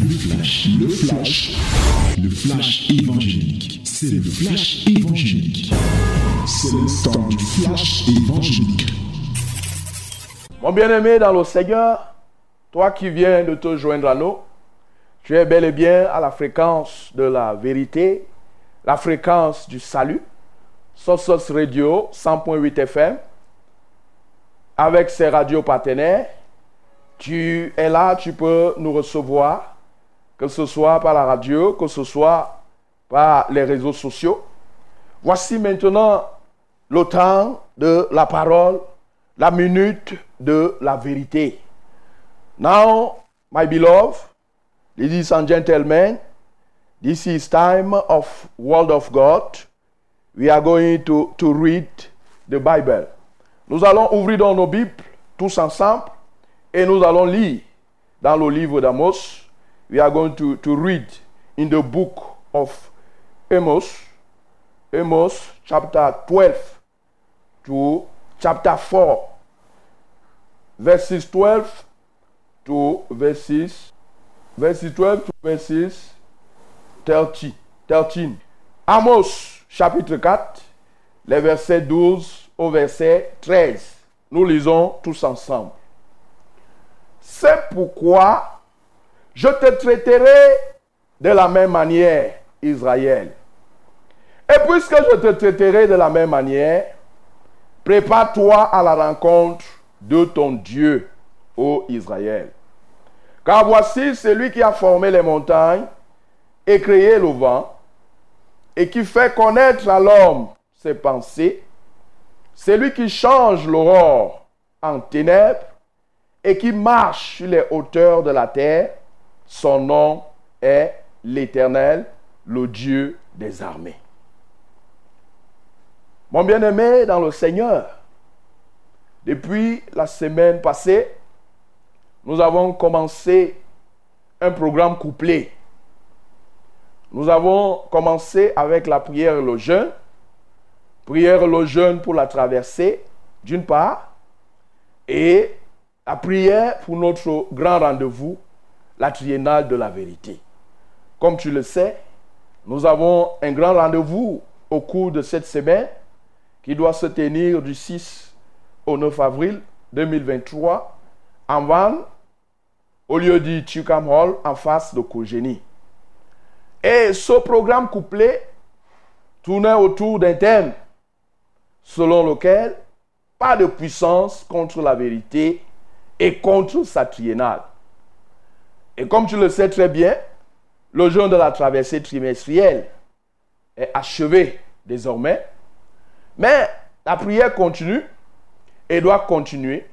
Le flash, le flash, le flash évangélique. C'est le flash évangélique. C'est le temps du flash évangélique. Mon bien-aimé dans le Seigneur, toi qui viens de te joindre à nous, tu es bel et bien à la fréquence de la vérité, la fréquence du salut, Sosos Radio 100.8 FM, avec ses radios partenaires. Tu es là, tu peux nous recevoir, que ce soit par la radio, que ce soit par les réseaux sociaux. Voici maintenant le temps de la parole, la minute de la vérité. Now, my beloved, ladies and gentlemen, this is time of Word of God. We are going to, to read the Bible. Nous allons ouvrir dans nos Bibles tous ensemble et nous allons lire dans le livre d'Amos. We are going to, to read in the book of Amos, Amos chapter 12 to chapter 4, verses 12 to verses, verses 12 to verses 30, 13. Amos chapitre 4, les versets 12 au verset 13. Nous lisons tous ensemble. C'est pourquoi je te traiterai de la même manière, Israël. Et puisque je te traiterai de la même manière, prépare-toi à la rencontre de ton Dieu, ô Israël. Car voici celui qui a formé les montagnes et créé le vent, et qui fait connaître à l'homme ses pensées, celui qui change l'aurore en ténèbres et qui marche sur les hauteurs de la terre, son nom est l'Éternel, le Dieu des armées. Mon bien-aimé dans le Seigneur, depuis la semaine passée, nous avons commencé un programme couplé. Nous avons commencé avec la prière et le jeûne. Prière et le jeûne pour la traversée, d'une part, et la prière pour notre grand rendez-vous, la triennale de la vérité. Comme tu le sais, nous avons un grand rendez-vous au cours de cette semaine qui doit se tenir du 6 au 9 avril 2023 en Vannes, au lieu du Chukam Hall en face de Kogeni. Et ce programme couplé tournait autour d'un thème selon lequel pas de puissance contre la vérité et contre sa triennale. Et comme tu le sais très bien, le jeûne de la traversée trimestrielle est achevé désormais, mais la prière continue et doit continuer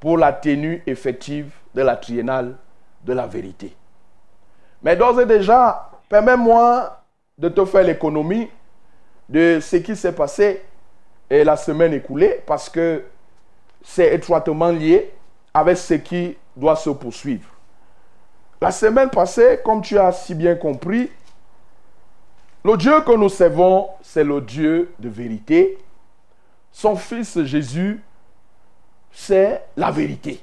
pour la tenue effective de la triennale de la vérité. Mais d'ores et déjà, permets-moi de te faire l'économie de ce qui s'est passé la semaine écoulée parce que c'est étroitement lié avec ce qui doit se poursuivre. La semaine passée, comme tu as si bien compris, le Dieu que nous servons, c'est le Dieu de vérité. Son Fils Jésus, c'est la vérité.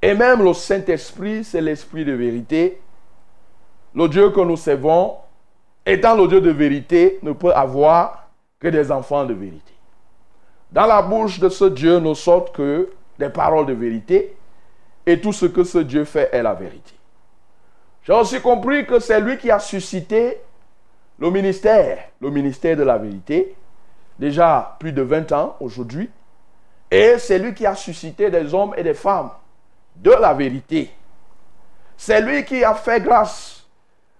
Et même le Saint-Esprit, c'est l'Esprit de vérité. Le Dieu que nous servons, étant le Dieu de vérité, ne peut avoir que des enfants de vérité. Dans la bouche de ce Dieu ne sortent que des paroles de vérité et tout ce que ce Dieu fait est la vérité. J'ai aussi compris que c'est lui qui a suscité le ministère, le ministère de la vérité, déjà plus de 20 ans aujourd'hui, et c'est lui qui a suscité des hommes et des femmes de la vérité. C'est lui qui a fait grâce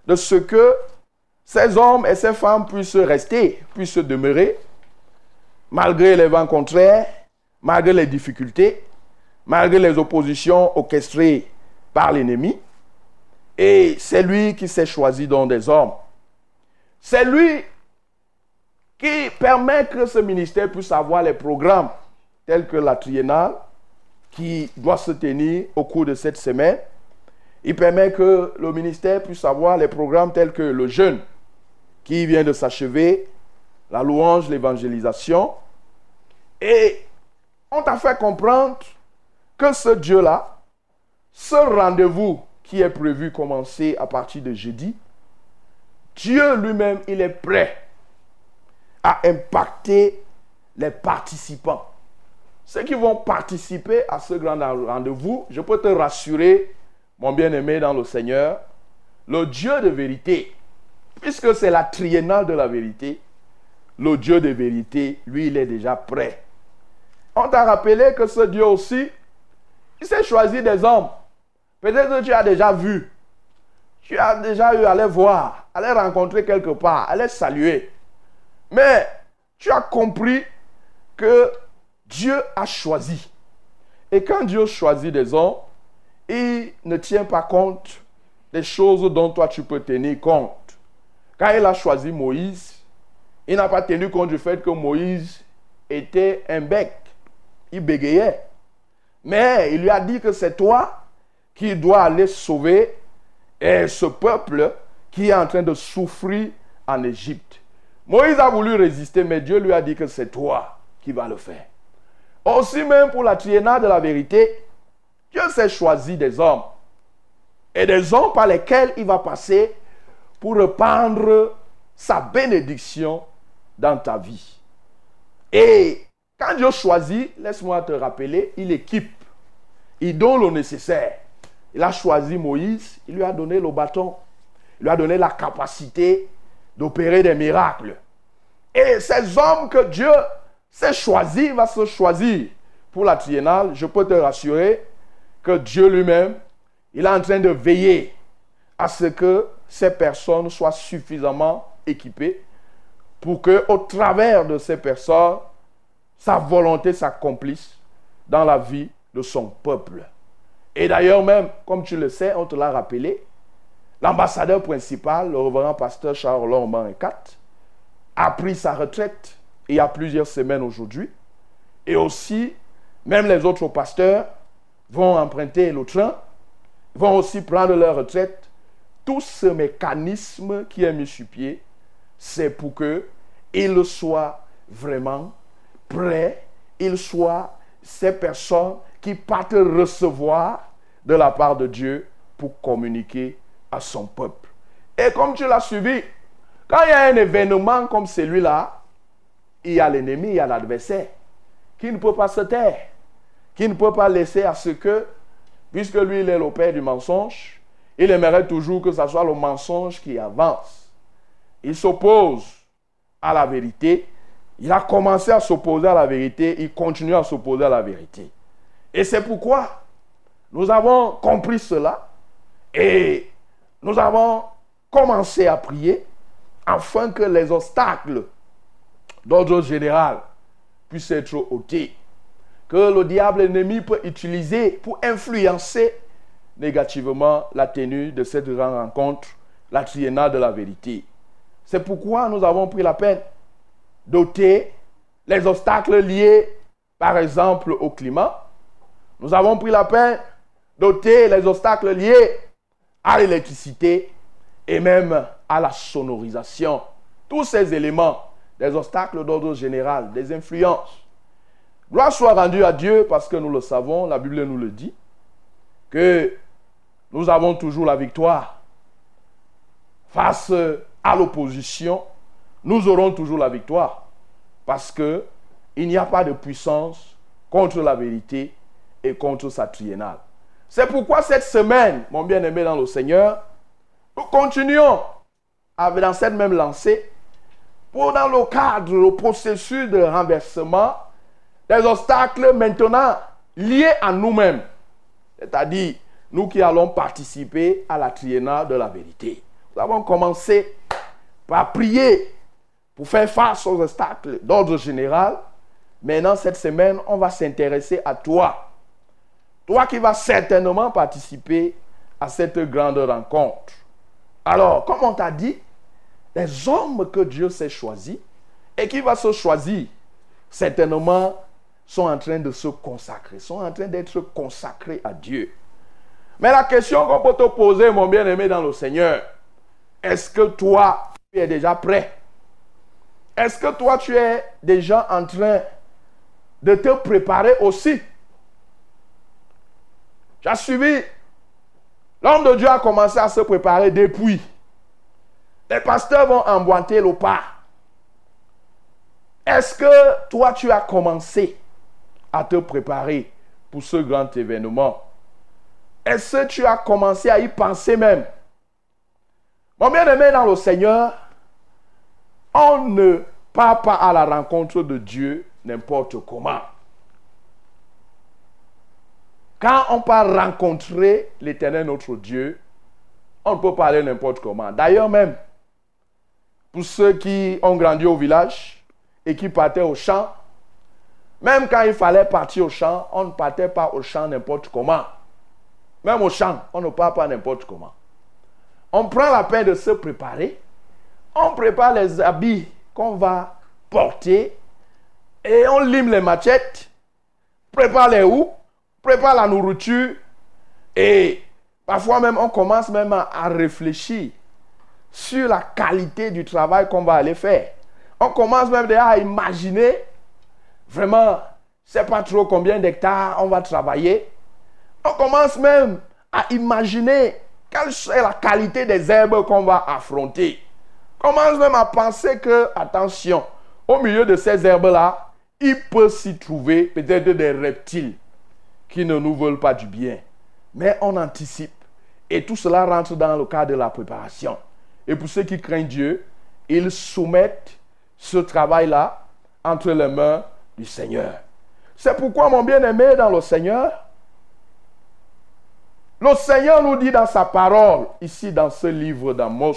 de ce que ces hommes et ces femmes puissent rester, puissent demeurer, malgré les vents contraires, malgré les difficultés, malgré les oppositions orchestrées par l'ennemi. Et c'est lui qui s'est choisi dans des hommes. C'est lui qui permet que ce ministère puisse avoir les programmes tels que la triennale qui doit se tenir au cours de cette semaine. Il permet que le ministère puisse avoir les programmes tels que le jeûne qui vient de s'achever, la louange, l'évangélisation. Et on t'a fait comprendre que ce Dieu-là, ce rendez-vous qui est prévu commencer à partir de jeudi, Dieu lui-même, il est prêt à impacter les participants. Ceux qui vont participer à ce grand rendez-vous, je peux te rassurer, mon bien-aimé dans le Seigneur, le Dieu de vérité, puisque c'est la triennale de la vérité, le Dieu de vérité, lui, il est déjà prêt. On t'a rappelé que ce Dieu aussi, il s'est choisi des hommes. Peut-être que tu as déjà vu. Tu as déjà eu à les voir, à les rencontrer quelque part, à les saluer. Mais tu as compris que Dieu a choisi. Et quand Dieu choisit des hommes, il ne tient pas compte des choses dont toi tu peux tenir compte. Quand il a choisi Moïse, il n'a pas tenu compte du fait que Moïse était un bec. Il bégayait. Mais il lui a dit que c'est toi qui dois aller sauver ce peuple qui est en train de souffrir en Égypte. Moïse a voulu résister, mais Dieu lui a dit que c'est toi qui vas le faire. Aussi même pour la triennale de la vérité, Dieu s'est choisi des hommes. Et des hommes par lesquels il va passer pour répandre sa bénédiction dans ta vie. Et quand Dieu choisit, laisse-moi te rappeler, il équipe, il donne le nécessaire. Il a choisi Moïse, il lui a donné le bâton, il lui a donné la capacité d'opérer des miracles. Et ces hommes que Dieu s'est choisi, va se choisir pour la triennale, je peux te rassurer que Dieu lui-même, il est en train de veiller à ce que ces personnes soient suffisamment équipées pour que, au travers de ces personnes, sa volonté s'accomplisse dans la vie de son peuple. Et d'ailleurs même, comme tu le sais, on te l'a rappelé, l'ambassadeur principal, le reverend pasteur Charles Lorman 4, a pris sa retraite il y a plusieurs semaines aujourd'hui. Et aussi, même les autres pasteurs vont emprunter le train, vont aussi prendre leur retraite. Tout ce mécanisme qui est mis sur pied, c'est pour que il soit vraiment prêt, il soit ces personnes qui partent recevoir de la part de Dieu pour communiquer à son peuple. Et comme tu l'as suivi, quand il y a un événement comme celui-là, il y a l'ennemi, il y a l'adversaire, qui ne peut pas se taire, qui ne peut pas laisser à ce que, puisque lui, il est le père du mensonge, il aimerait toujours que ce soit le mensonge qui avance. Il s'oppose à la vérité. Il a commencé à s'opposer à la vérité, il continue à s'opposer à la vérité. Et c'est pourquoi nous avons compris cela et nous avons commencé à prier afin que les obstacles d'ordre général puissent être ôtés. Que le diable ennemi peut utiliser pour influencer négativement la tenue de cette grande rencontre, la triennale de la vérité. C'est pourquoi nous avons pris la peine d'ôter les obstacles liés, par exemple, au climat. Nous avons pris la peine d'ôter les obstacles liés à l'électricité et même à la sonorisation. Tous ces éléments, des obstacles d'ordre général, des influences. Gloire soit rendue à Dieu parce que nous le savons, la Bible nous le dit, que nous avons toujours la victoire. Face à l'opposition, nous aurons toujours la victoire parce que il n'y a pas de puissance contre la vérité contre sa triennale. C'est pourquoi cette semaine, mon bien-aimé dans le Seigneur, nous continuons dans cette même lancée pour dans le cadre, le processus de renversement, des obstacles maintenant liés à nous-mêmes. C'est-à-dire, nous qui allons participer à la triennale de la vérité. Nous avons commencé par prier pour faire face aux obstacles d'ordre général. Maintenant, cette semaine, on va s'intéresser à toi. Toi qui vas certainement participer à cette grande rencontre. Alors, comme on t'a dit, les hommes que Dieu s'est choisis et qui va se choisir, certainement sont en train de se consacrer, sont en train d'être consacrés à Dieu. Mais la question qu'on peut te poser, mon bien-aimé dans le Seigneur, est-ce que toi, tu es déjà prêt? Est-ce que toi, tu es déjà en train de te préparer aussi Tu suivi L'homme de Dieu a commencé à se préparer depuis. Les pasteurs vont emboîter le pas. Est-ce que toi, tu as commencé à te préparer pour ce grand événement? Est-ce que tu as commencé à y penser même? Mon bien-aimé dans le Seigneur, on ne part pas à la rencontre de Dieu n'importe comment. Quand on part rencontrer l'éternel notre Dieu, on ne peut pas aller n'importe comment. D'ailleurs même, pour ceux qui ont grandi au village et qui partaient au champ, même quand il fallait partir au champ, on ne partait pas au champ n'importe comment. Même au champ, on ne part pas n'importe comment. On prend la peine de se préparer. On prépare les habits qu'on va porter et on lime les machettes, prépare les houes, prépare la nourriture et parfois même on commence même à, réfléchir sur la qualité du travail qu'on va aller faire. On commence même déjà à imaginer vraiment, je ne sais pas trop combien d'hectares on va travailler. On commence même à imaginer quelle est la qualité des herbes qu'on va affronter. On commence même à penser que, attention, au milieu de ces herbes-là, il peut s'y trouver peut-être des reptiles qui ne nous veulent pas du bien. Mais on anticipe. Et tout cela rentre dans le cadre de la préparation. Et pour ceux qui craignent Dieu, ils soumettent ce travail-là entre les mains du Seigneur. C'est pourquoi, mon bien-aimé dans le Seigneur, le Seigneur nous dit dans sa parole, ici dans ce livre d'Amos,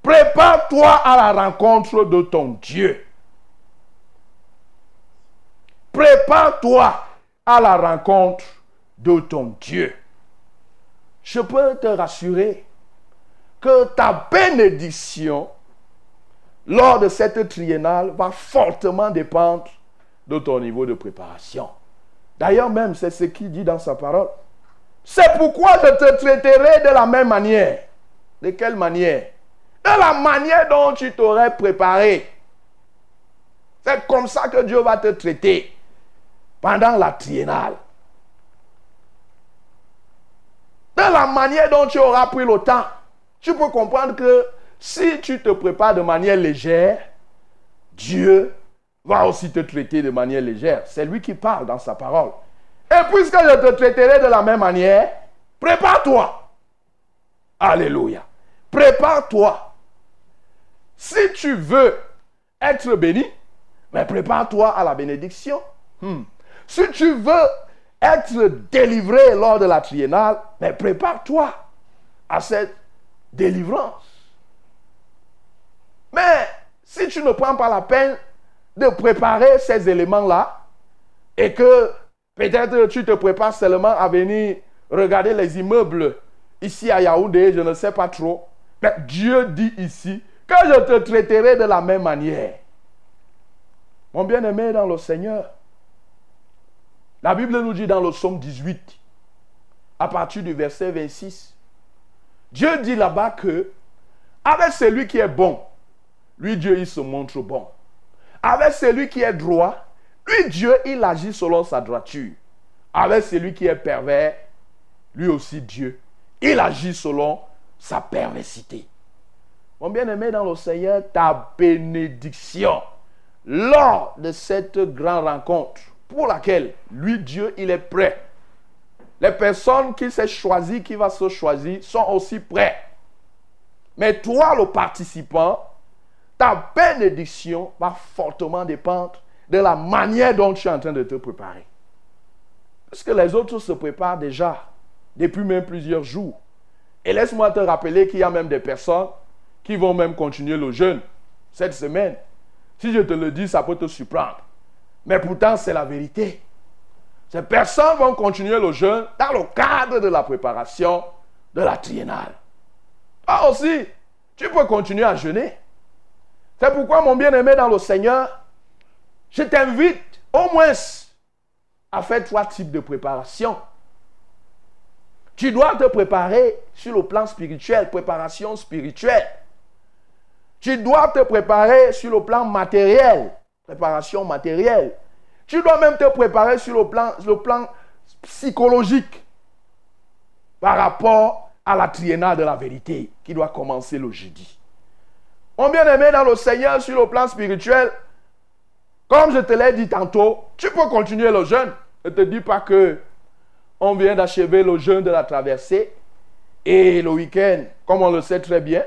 prépare-toi à la rencontre de ton Dieu. Prépare-toi à la rencontre de ton Dieu. Je peux te rassurer que ta bénédiction lors de cette triennale va fortement dépendre de ton niveau de préparation. D'ailleurs même, c'est ce qu'il dit dans sa parole. C'est pourquoi je te traiterai de la même manière. De quelle manière? De la manière dont tu t'aurais préparé. C'est comme ça que Dieu va te traiter pendant la triennale. De la manière dont tu auras pris le temps, tu peux comprendre que si tu te prépares de manière légère, Dieu va aussi te traiter de manière légère. C'est lui qui parle dans sa parole. Et puisque je te traiterai de la même manière, prépare-toi. Alléluia. Prépare-toi. Si tu veux être béni, mais prépare-toi à la bénédiction. Hmm. Si tu veux être délivré lors de la triennale, mais prépare-toi à cette délivrance. Mais si tu ne prends pas la peine de préparer ces éléments-là, et que peut-être tu te prépares seulement à venir regarder les immeubles ici à Yaoundé, je ne sais pas trop, mais Dieu dit ici que je te traiterai de la même manière. Mon bien-aimé dans le Seigneur, la Bible nous dit dans le psaume 18, à partir du verset 26, Dieu dit là-bas que avec celui qui est bon, lui Dieu il se montre bon. Avec celui qui est droit, lui Dieu il agit selon sa droiture. Avec celui qui est pervers, lui aussi Dieu, il agit selon sa perversité. Mon bien-aimé dans le Seigneur, ta bénédiction lors de cette grande rencontre pour laquelle lui, Dieu, il est prêt. Les personnes qui s'est choisi, qui va se choisir, sont aussi prêts. Mais toi, le participant, ta bénédiction va fortement dépendre de la manière dont tu es en train de te préparer. Parce les autres se préparent déjà depuis même plusieurs jours. Et laisse-moi te rappeler qu'il y a même des personnes qui vont même continuer le jeûne cette semaine. Si je te le dis, ça peut te surprendre. Mais pourtant, c'est la vérité. Ces personnes vont continuer le jeûne dans le cadre de la préparation de la triennale. Toi aussi, tu peux continuer à jeûner. C'est pourquoi, mon bien-aimé dans le Seigneur, je t'invite au moins à faire trois types de préparation. Tu dois te préparer sur le plan spirituel, préparation spirituelle. Tu dois te préparer sur le plan matériel, préparation matérielle. Tu dois même te préparer sur le plan, le plan psychologique. par rapport à la triennale de la vérité qui doit commencer le jeudi. Mon bien-aimé dans le Seigneur sur le plan spirituel, comme je te l'ai dit tantôt, tu peux continuer le jeûne. Ne te dis pas que on vient d'achever le jeûne de la traversée et le week-end, comme on le sait très bien,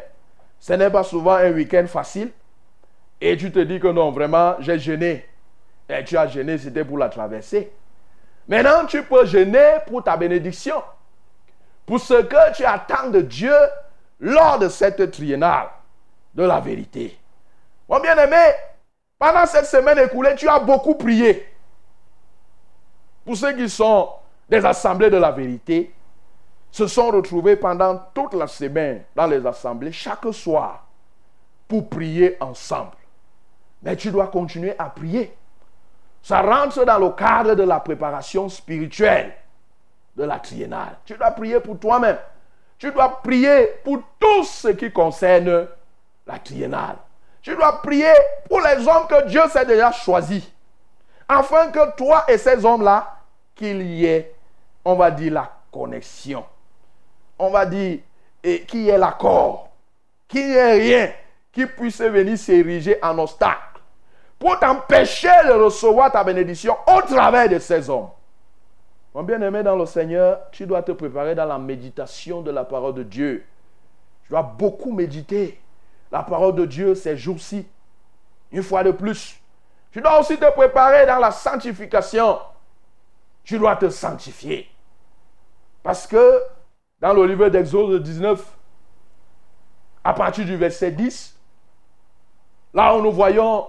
ce n'est pas souvent un week-end facile. Et tu te dis que non, vraiment, j'ai jeûné. Et tu as jeûné, c'était pour la traversée. Maintenant, tu peux jeûner pour ta bénédiction. Pour ce que tu attends de Dieu lors de cette triennale de la vérité. Mon bien-aimé, pendant cette semaine écoulée, tu as beaucoup prié. Pour ceux qui sont des assemblées de la vérité, se sont retrouvés pendant toute la semaine dans les assemblées, chaque soir, pour prier ensemble. Mais tu dois continuer à prier. Ça rentre dans le cadre de la préparation spirituelle de la triennale. Tu dois prier pour toi-même. Tu dois prier pour tout ce qui concerne la triennale. Tu dois prier pour les hommes que Dieu s'est déjà choisis. Afin que toi et ces hommes-là, qu'il y ait, on va dire, la connexion. On va dire, et qu'il y ait l'accord. Qu'il n'y ait rien qui puisse venir s'ériger en obstacle. Pour t'empêcher de recevoir ta bénédiction au travers de ces hommes. Mon bien-aimé dans le Seigneur, tu dois te préparer dans la méditation de la parole de Dieu. Tu dois beaucoup méditer la parole de Dieu ces jours-ci. Une fois de plus. Tu dois aussi te préparer dans la sanctification. Tu dois te sanctifier. Parce que dans le livre d'Exode 19, à partir du verset 10, là où nous voyons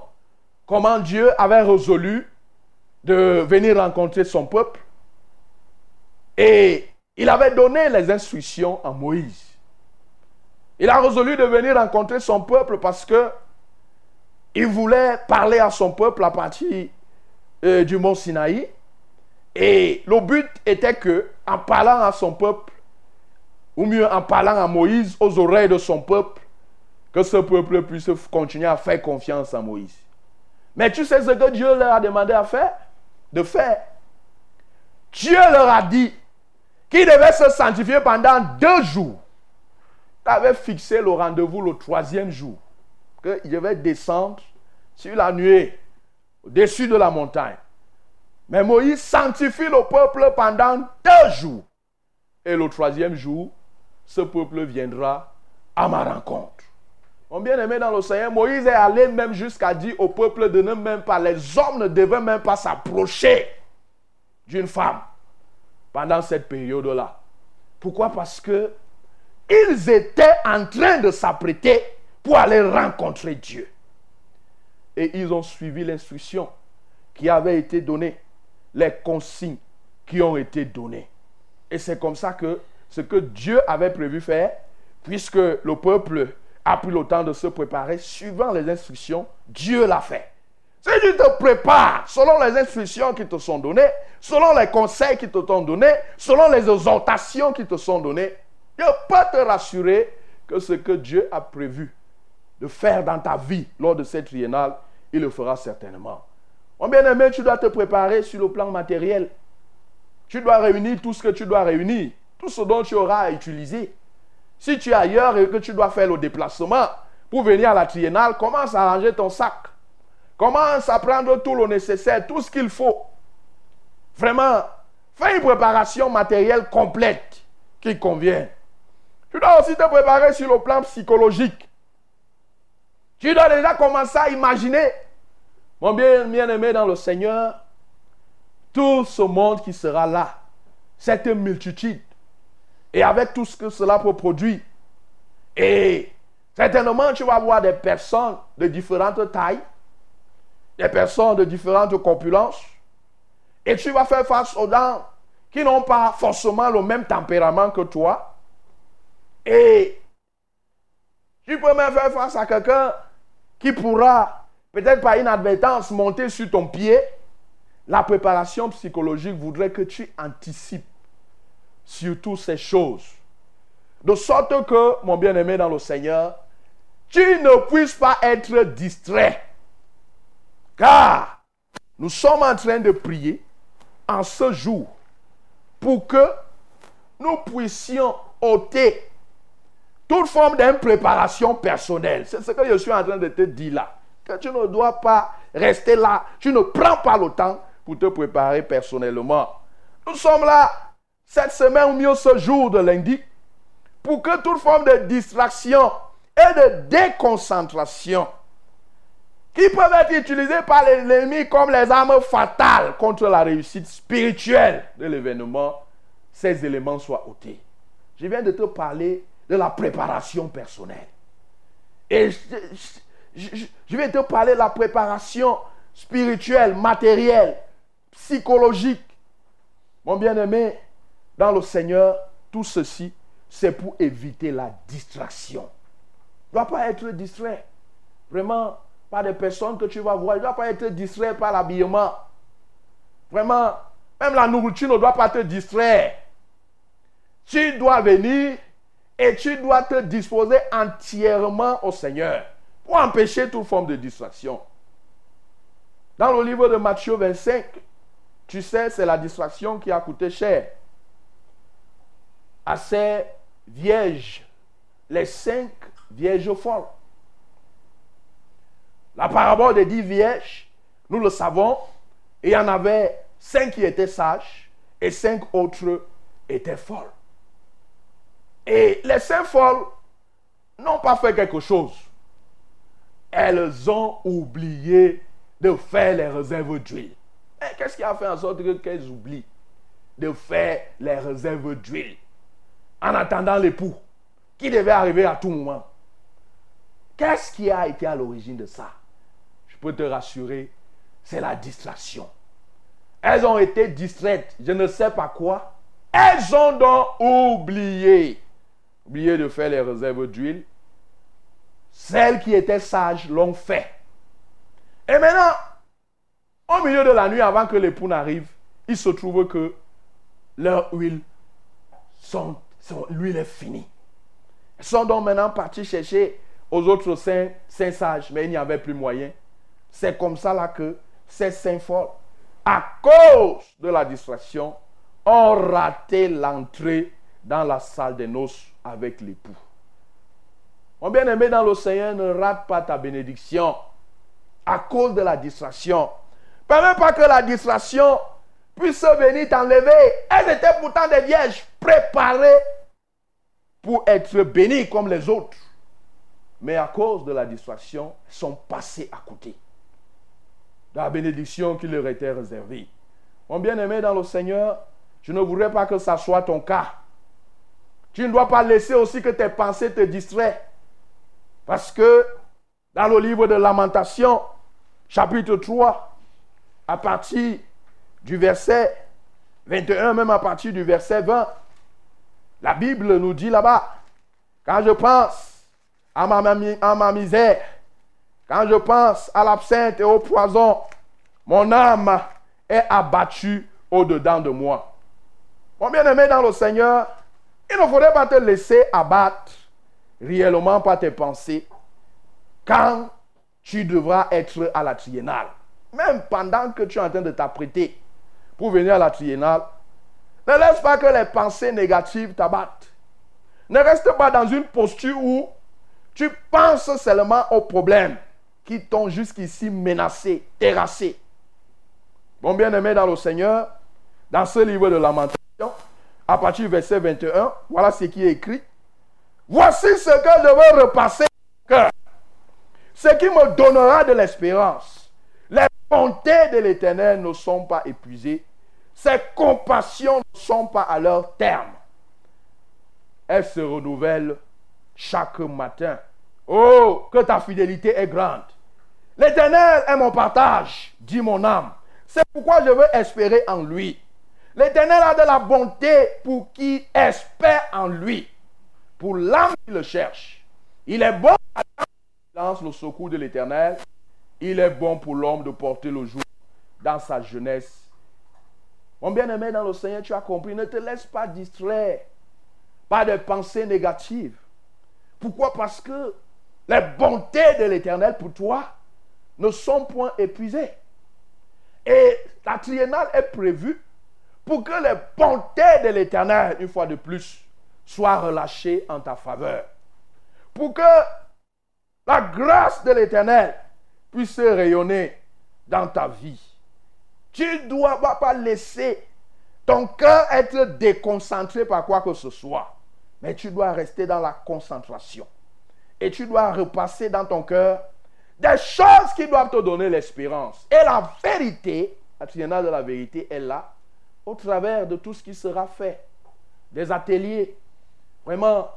comment Dieu avait résolu de venir rencontrer son peuple, et il avait donné les instructions à Moïse. Il a résolu de venir rencontrer son peuple parce que il voulait parler à son peuple à partir euh, du mont Sinaï. Et le but était que, en parlant à son peuple, ou mieux en parlant à Moïse aux oreilles de son peuple, que ce peuple puisse continuer à faire confiance à Moïse. Mais tu sais ce que Dieu leur a demandé à faire? De faire. Dieu leur a dit qui devait se sanctifier pendant deux jours. Tu avais fixé le rendez-vous le troisième jour. Qu'il devait descendre sur la nuée, au-dessus de la montagne. Mais Moïse sanctifie le peuple pendant deux jours. Et le troisième jour, ce peuple viendra à ma rencontre. Mon bien-aimé dans le Seigneur, Moïse est allé même jusqu'à dire au peuple de ne même pas, les hommes ne devaient même pas s'approcher d'une femme pendant cette période-là. Pourquoi? Parce que ils étaient en train de s'apprêter pour aller rencontrer Dieu. Et ils ont suivi l'instruction qui avait été donnée, les consignes qui ont été données. Et c'est comme ça que ce que Dieu avait prévu faire, puisque le peuple a pris le temps de se préparer suivant les instructions, Dieu l'a fait. Si tu te prépares selon les instructions qui te sont données, selon les conseils qui te sont donnés, selon les exhortations qui te sont données, je peux te rassurer que ce que Dieu a prévu de faire dans ta vie lors de cette triennale, il le fera certainement. Mon bien-aimé, tu dois te préparer sur le plan matériel. Tu dois réunir tout ce que tu dois réunir, tout ce dont tu auras à utiliser. Si tu es ailleurs et que tu dois faire le déplacement pour venir à la triennale, commence à ranger ton sac. Commence à prendre tout le nécessaire, tout ce qu'il faut. Vraiment, fais une préparation matérielle complète qui convient. Tu dois aussi te préparer sur le plan psychologique. Tu dois déjà commencer à imaginer, mon bien-aimé dans le Seigneur, tout ce monde qui sera là, cette multitude, et avec tout ce que cela peut produire. Et certainement, tu vas voir des personnes de différentes tailles, des personnes de différentes corpulences. Et tu vas faire face aux gens qui n'ont pas forcément le même tempérament que toi. Et tu peux même faire face à quelqu'un qui pourra, peut-être par inadvertance, monter sur ton pied. La préparation psychologique voudrait que tu anticipes sur toutes ces choses. De sorte que, mon bien-aimé dans le Seigneur, tu ne puisses pas être distrait. Car nous sommes en train de prier en ce jour pour que nous puissions ôter toute forme d'impréparation personnelle. C'est ce que je suis en train de te dire là. Que tu ne dois pas rester là. Tu ne prends pas le temps pour te préparer personnellement. Nous sommes là cette semaine ou mieux ce jour de lundi pour que toute forme de distraction et de déconcentration qui peuvent être utilisées par l'ennemi comme les armes fatales contre la réussite spirituelle de l'événement, ces éléments soient ôtés. Je viens de te parler de la préparation personnelle. Et je, vais te parler de la préparation spirituelle, matérielle, psychologique. Mon bien-aimé, dans le Seigneur, tout ceci, c'est pour éviter la distraction. Tu ne dois pas être distrait. Vraiment, par des personnes que tu vas voir. Tu ne dois pas être distrait par l'habillement. Vraiment, même la nourriture ne doit pas te distraire. Tu dois venir et tu dois te disposer entièrement au Seigneur pour empêcher toute forme de distraction. Dans le livre de Matthieu 25, tu sais, c'est la distraction qui a coûté cher à ces vierges, les cinq vierges folles. La parabole des dix vierges, nous le savons, il y en avait cinq qui étaient sages et cinq autres étaient folles. Et les cinq folles n'ont pas fait quelque chose. Elles ont oublié de faire les réserves d'huile. Mais qu'est-ce qui a fait en sorte qu'elles oublient de faire les réserves d'huile? En attendant l'époux qui devait arriver à tout moment Qu'est-ce qui a été à l'origine de ça? Je peux te rassurer, c'est la distraction. Elles ont été distraites, je ne sais pas quoi. Elles ont donc oublié de faire les réserves d'huile. Celles qui étaient sages l'ont fait. Et maintenant, au milieu de la nuit, avant que l'époux n'arrive, il se trouve que leur huile, son, l'huile est finie. Elles sont donc maintenant partis chercher aux autres saints, saints sages, mais il n'y avait plus moyen. C'est comme ça là que ces saints forts, à cause de la distraction, ont raté l'entrée dans la salle des noces avec l'époux. Mon bien-aimé dans le Seigneur, ne rate pas ta bénédiction à cause de la distraction. Permets pas que la distraction puisse venir t'enlever. Elles étaient pourtant des vierges préparées pour être bénies comme les autres. Mais à cause de la distraction, sont passées à côté de la bénédiction qui leur était réservée. Mon bien-aimé dans le Seigneur, je ne voudrais pas que ça soit ton cas. Tu ne dois pas laisser aussi que tes pensées te distraient. Parce que dans le livre de Lamentation, chapitre 3, à partir du verset 21, même à partir du verset 20, la Bible nous dit là-bas, quand je pense à ma, misère, quand je pense à l'absinthe et au poison, mon âme est abattue au-dedans de moi. Mon bien-aimé dans le Seigneur, il ne faudrait pas te laisser abattre réellement par tes pensées quand tu devras être à la triennale. Même pendant que tu es en train de t'apprêter pour venir à la triennale, ne laisse pas que les pensées négatives t'abattent. Ne reste pas dans une posture où tu penses seulement aux problèmes qui t'ont jusqu'ici menacé, terrassé. Mon bien-aimé dans le Seigneur, dans ce livre de lamentation, à partir du verset 21, voilà ce qui est écrit. Voici ce que je repasser cœur. Ce qui me donnera de l'espérance. Les bontés de l'Éternel ne sont pas épuisées. Ses compassions ne sont pas à leur terme. Elles se renouvellent chaque matin. Oh, que ta fidélité est grande. L'Éternel est mon partage, dit mon âme. C'est pourquoi je veux espérer en lui. L'Éternel a de la bonté pour qui espère en lui, pour l'âme qui le cherche. Il est bon à lance le secours de l'Éternel. Il est bon pour l'homme de porter le jour dans sa jeunesse. Mon bien-aimé dans le Seigneur, tu as compris, ne te laisse pas distraire par des pensées négatives. Pourquoi? Parce que les bontés de l'Éternel pour toi ne sont point épuisées. Et la triennale est prévue pour que les bontés de l'Éternel, une fois de plus, soient relâchées en ta faveur. Pour que la grâce de l'Éternel puisse rayonner dans ta vie. Tu ne dois pas laisser ton cœur être déconcentré par quoi que ce soit. Mais tu dois rester dans la concentration. Et tu dois repasser dans ton cœur des choses qui doivent te donner l'espérance. Et la vérité, la triennale de la vérité est là, au travers de tout ce qui sera fait. Des ateliers. Vraiment,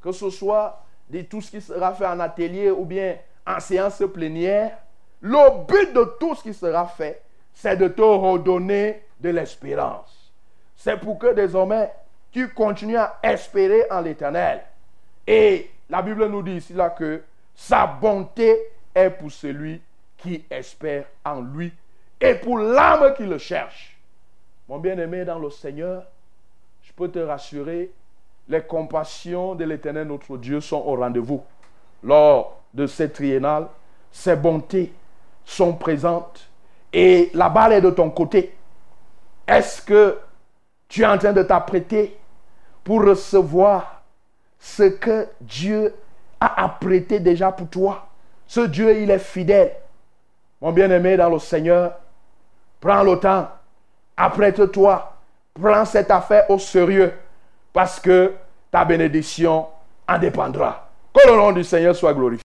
que ce soit de tout ce qui sera fait en atelier ou bien en séance plénière. Le but de tout ce qui sera fait, c'est de te redonner de l'espérance. C'est pour que désormais, tu continues à espérer en l'éternel. Et la Bible nous dit ici là que sa bonté est pour celui qui espère en lui et pour l'âme qui le cherche. Mon bien-aimé dans le Seigneur, je peux te rassurer, les compassions de l'Éternel notre Dieu sont au rendez-vous. Lors de cette triennale, ses bontés sont présentes et la balle est de ton côté. Est-ce que tu es en train de t'apprêter pour recevoir ce que Dieu a apprêté déjà pour toi? Ce Dieu, il est fidèle. Mon bien-aimé dans le Seigneur, prends le temps, apprête-toi, prends cette affaire au sérieux, parce que ta bénédiction en dépendra. Que le nom du Seigneur soit glorifié.